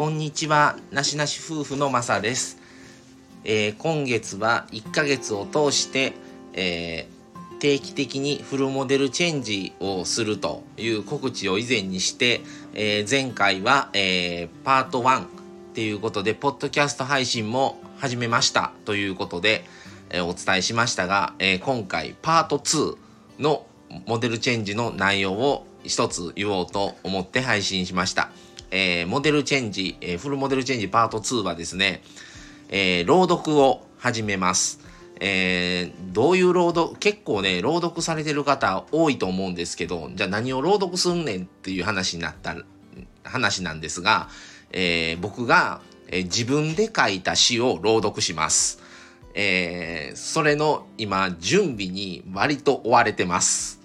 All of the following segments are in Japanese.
こんにちはなしなし夫婦のまさです、えー、今月は1ヶ月を通して、えー、定期的にフルモデルチェンジをするという告知を以前にして、えー、前回は、えパート1っていうことでポッドキャスト配信も始めましたということで、えお伝えしましたが、え今回パート2のモデルチェンジの内容を一つ言おうと思って配信しました。えー、モデルチェンジ、えー、フルモデルチェンジパート2はですね、えー、朗読を始めます。えー、どういう朗読、結構ね、朗読されてる方多いと思うんですけど、じゃあ何を朗読すんねんっていう話になった話なんですが、えー、僕が、えー、自分で書いた詩を朗読します。えー、それの今、準備に割と追われてます。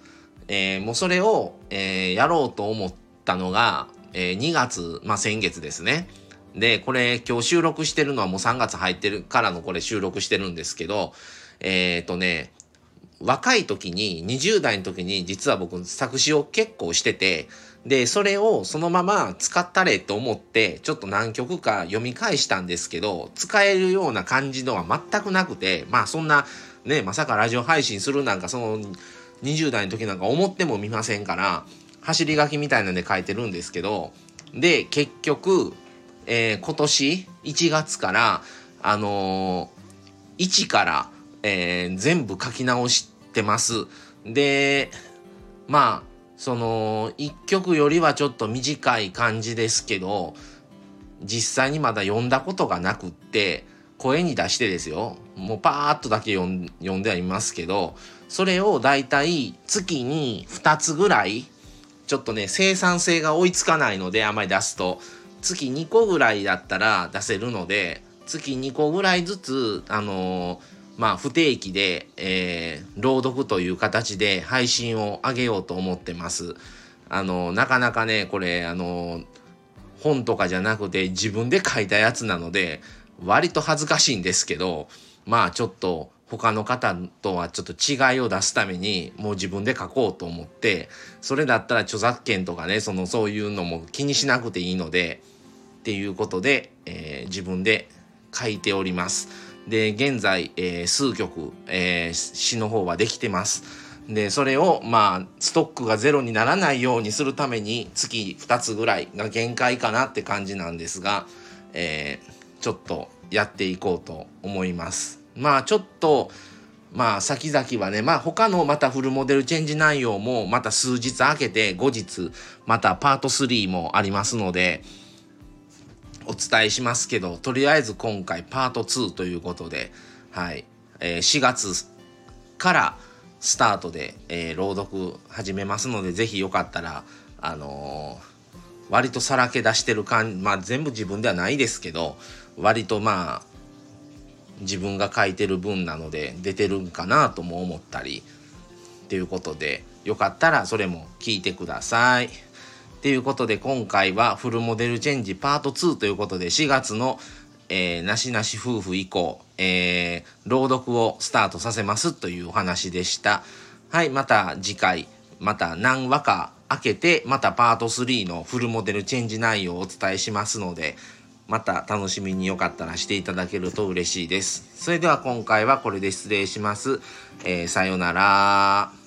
えー、もうそれを、えー、やろうと思ったのが、えー、2月、まあ、先月ですね。で、これ今日収録してるのはもう3月入ってるからのこれ収録してるんですけど、えっ、ー、とね、若い時に、20代の時に実は僕作詞を結構してて、で、それをそのまま使ったれと思って、ちょっと何曲か読み返したんですけど、使えるような感じのは全くなくて、まあそんな、ね、まさかラジオ配信するなんかその20代の時なんか思ってもみませんから走り書きみたいなんで書いてるんですけどで結局、えー、今年1月からあのー、1から、えー、全部書き直してます。でまあその1曲よりはちょっと短い感じですけど実際にまだ読んだことがなくって声に出してですよ。もうパーッとだけ読んではいますけどそれをだいたい月に2つぐらいちょっとね生産性が追いつかないのであまり出すと月2個ぐらいだったら出せるので月2個ぐらいずつあのー、まあ不定期で、えー、朗読という形で配信を上げようと思ってます。あのー、なかなかねこれあの本とかじゃなくて自分で書いたやつなので割と恥ずかしいんですけどまあちょっと他の方とはちょっと違いを出すためにもう自分で書こうと思ってそれだったら著作権とかねそのそういうのも気にしなくていいのでっていうことで、えー、自分で書いております。で現在、えー、数曲、えー、詩の方はできてます。でそれをまあストックがゼロにならないようにするために月2つぐらいが限界かなって感じなんですが、えー、ちょっとやっていこうと思います。まあちょっとまあ先々はねまあ他のまたフルモデルチェンジ内容もまた数日空けて後日またパート3もありますのでお伝えしますけどとりあえず今回パート2ということではい、えー、4月からスタートで、えー、朗読始めますのでぜひよかったらあのー、割とさらけ出してる感じまあ全部自分ではないですけど割とまあ自分が書いてる文なので出てるんかなとも思ったりっていうことでよかったらそれも聞いてください。っていうことで今回はフルモデルチェンジパート2ということで4月の、えー、なしなし夫婦以降、えー、朗読をスタートさせますというお話でした。はい、また次回、また何話か開けて、またパート3のフルモデルチェンジ内容をお伝えしますので、また楽しみによかったらしていただけると嬉しいです。それでは今回はこれで失礼します。えー、さようなら。